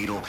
needle,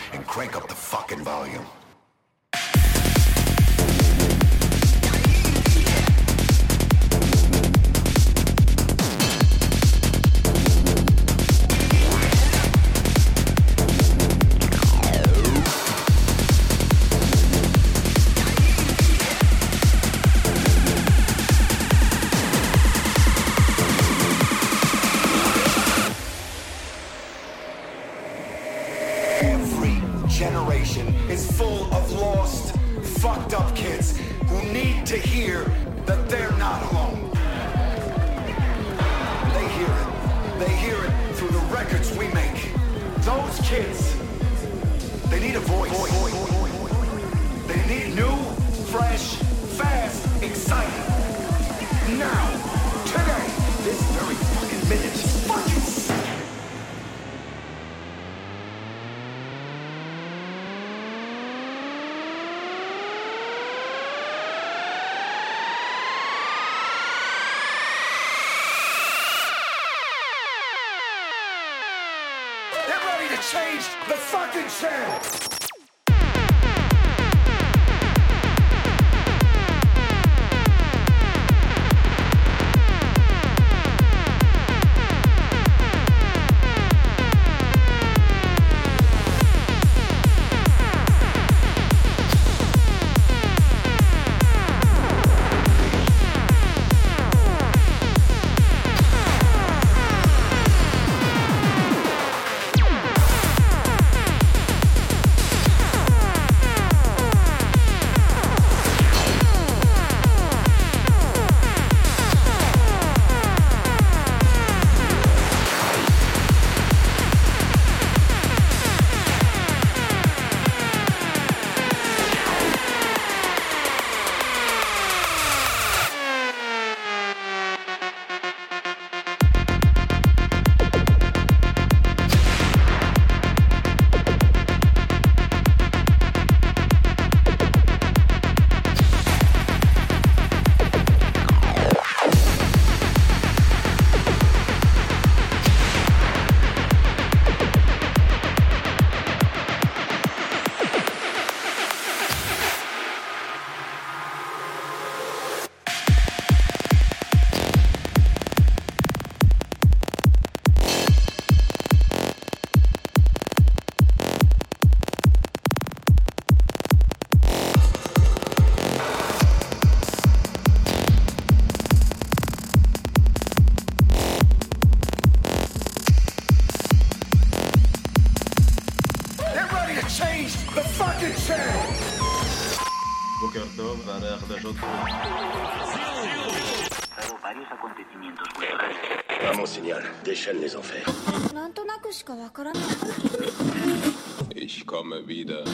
Ich komme wieder.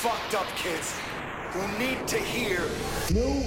Fucked up kids. Who need to hear. New,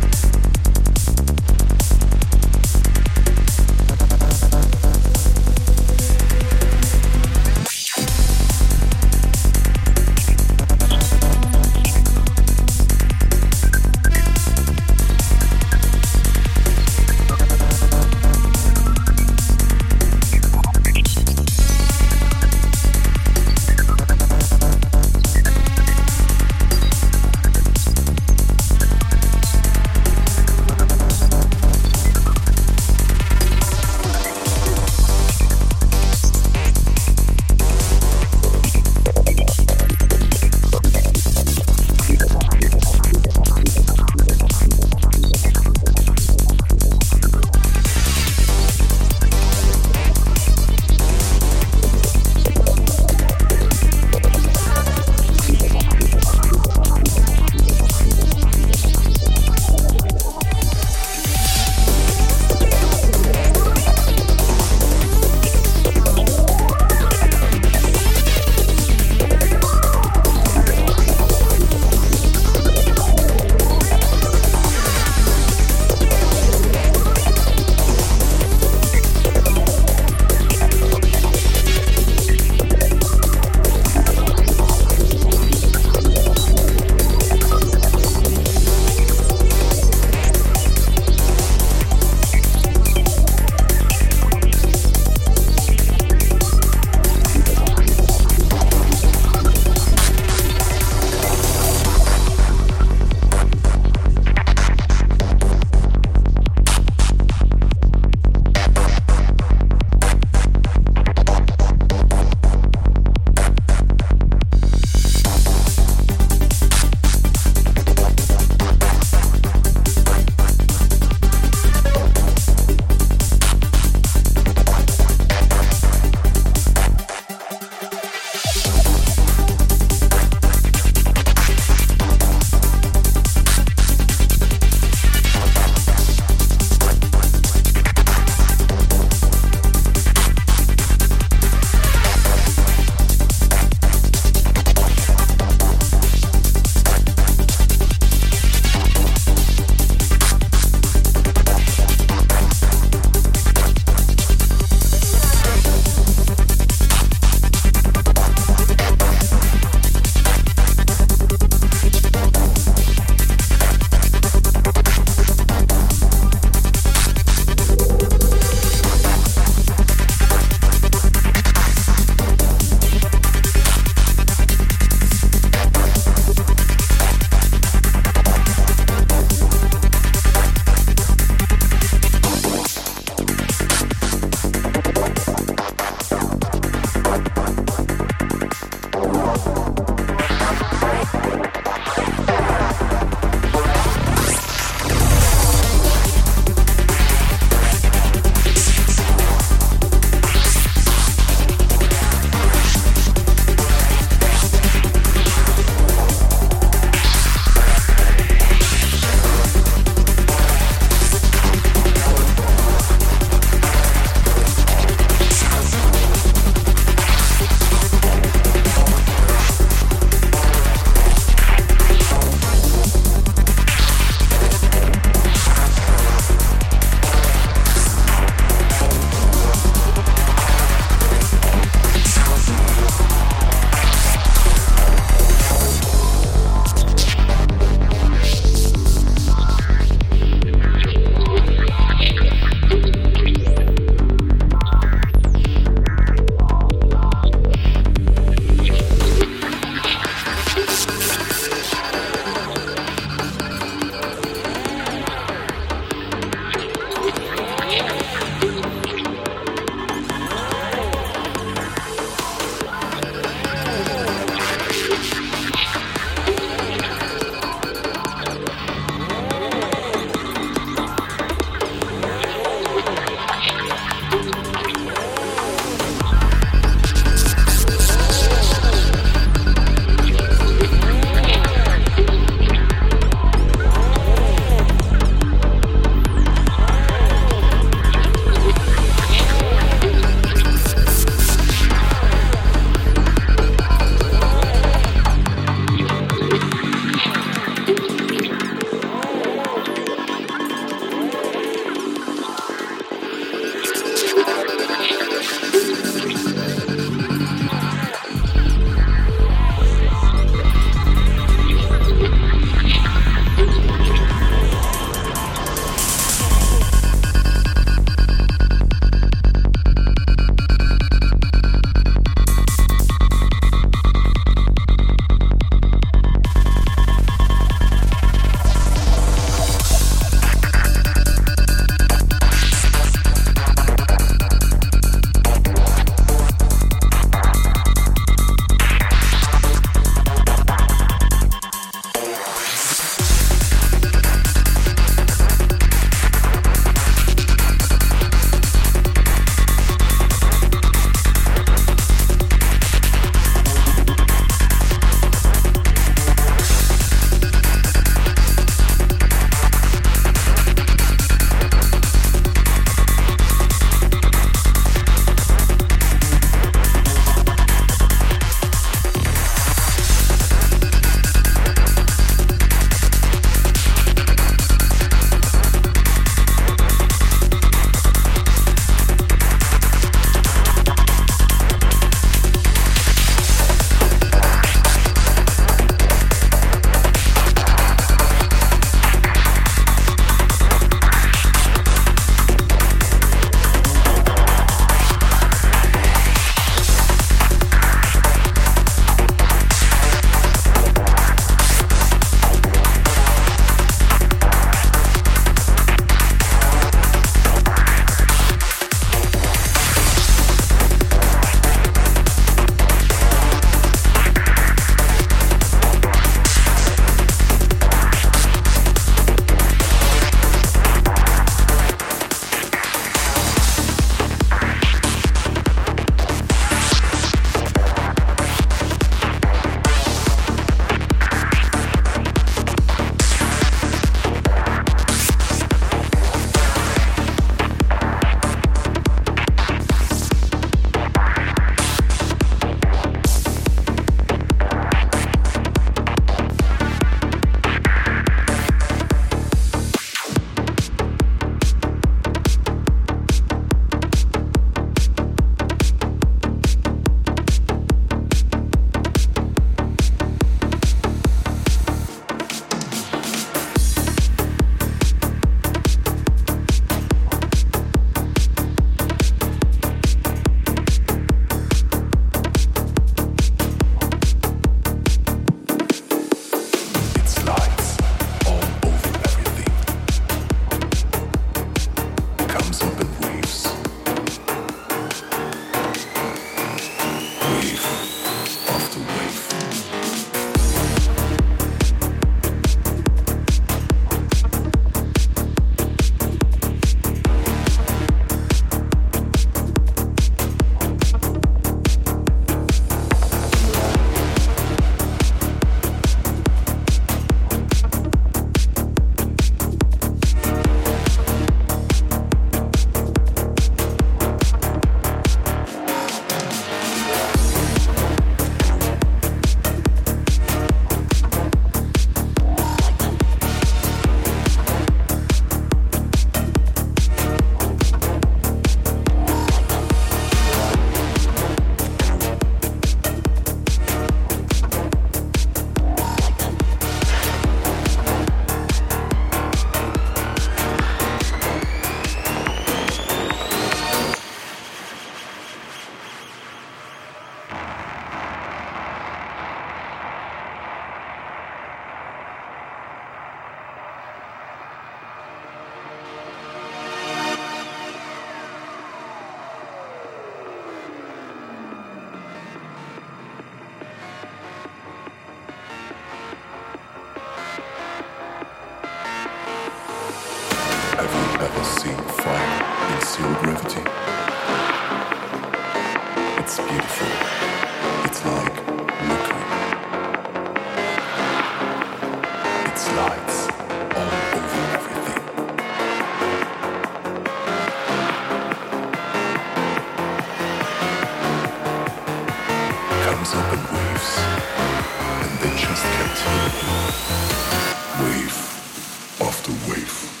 people.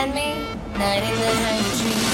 and me, night in the night dream.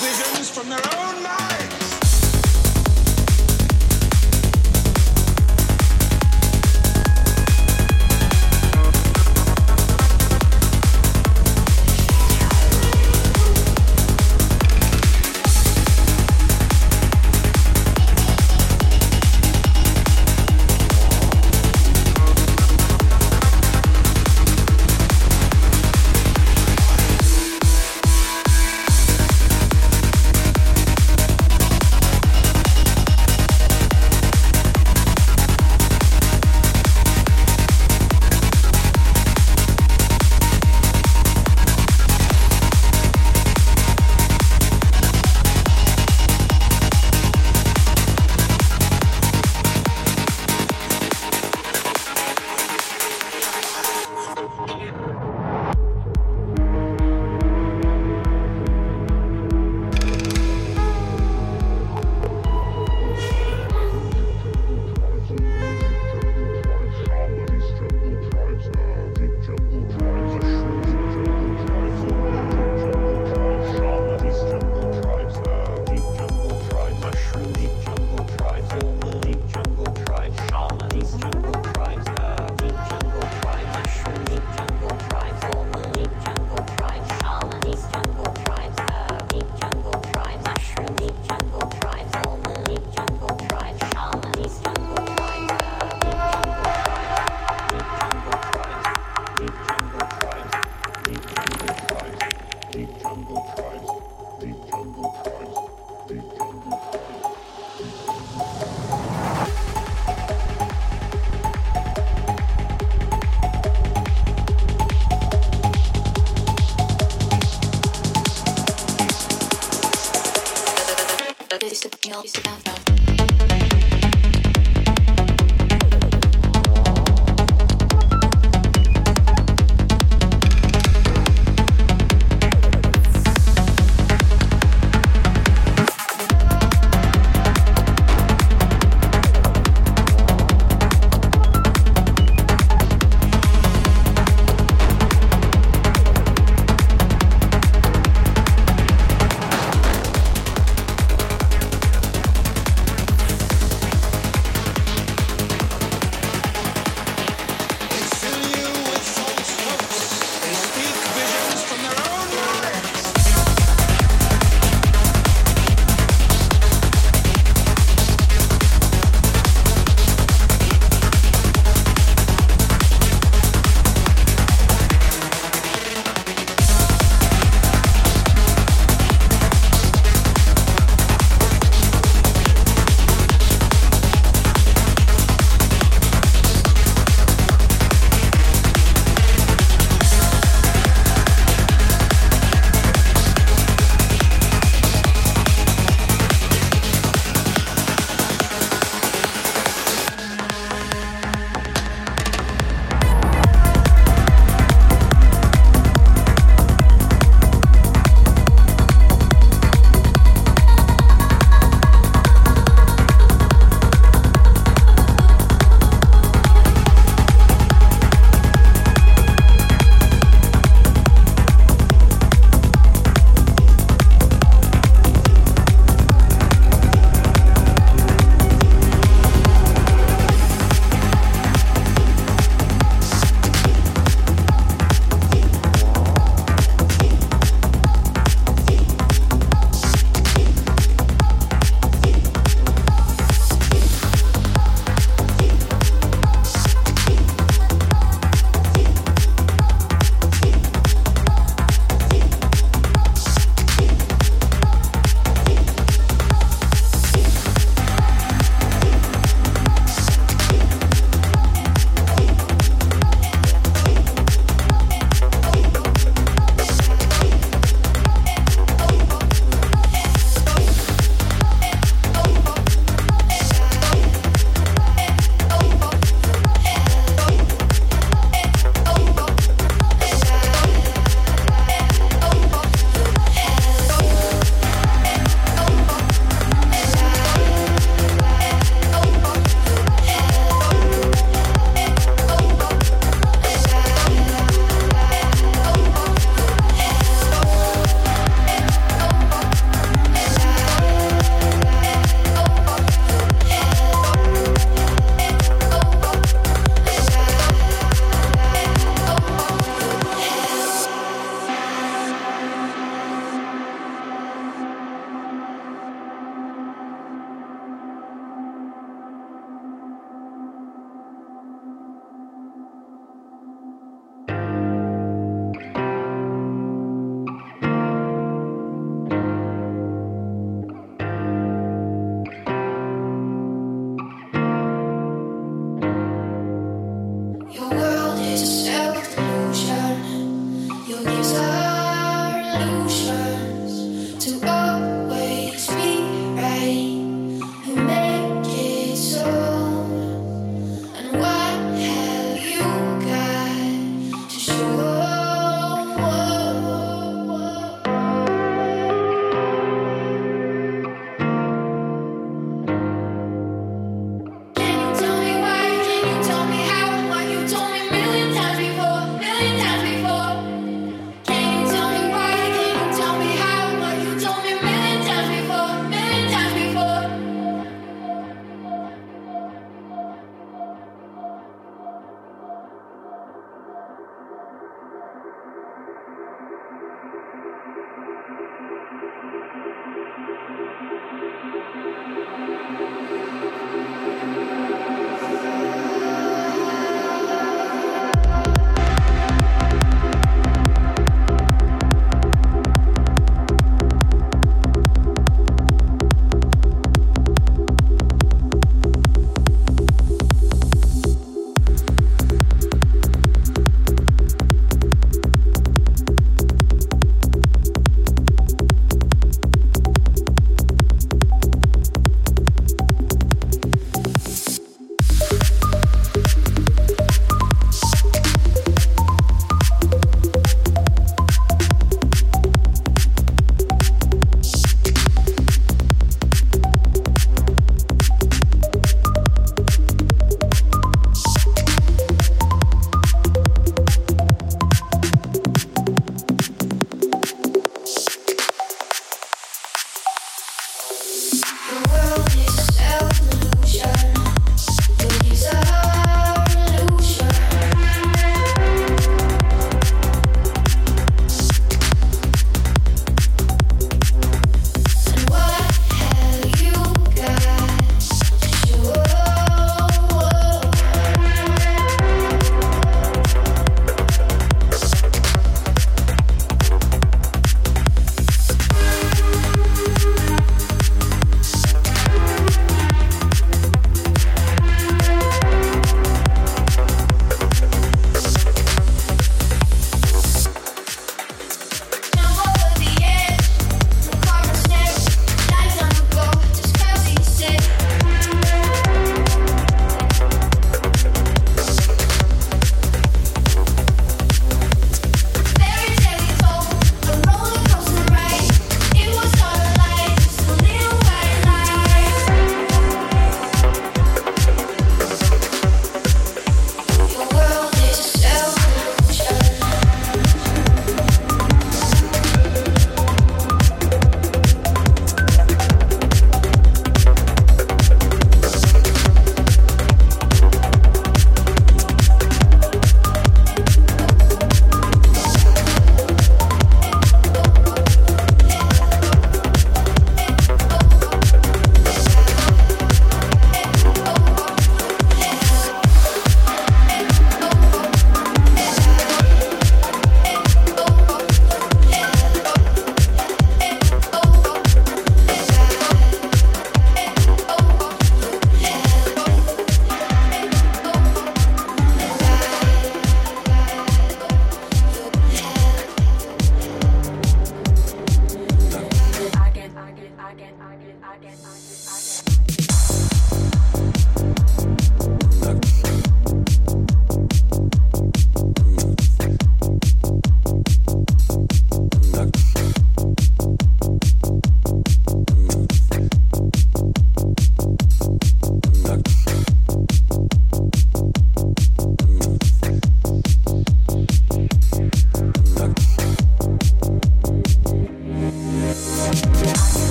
visions from their own minds.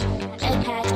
Okay.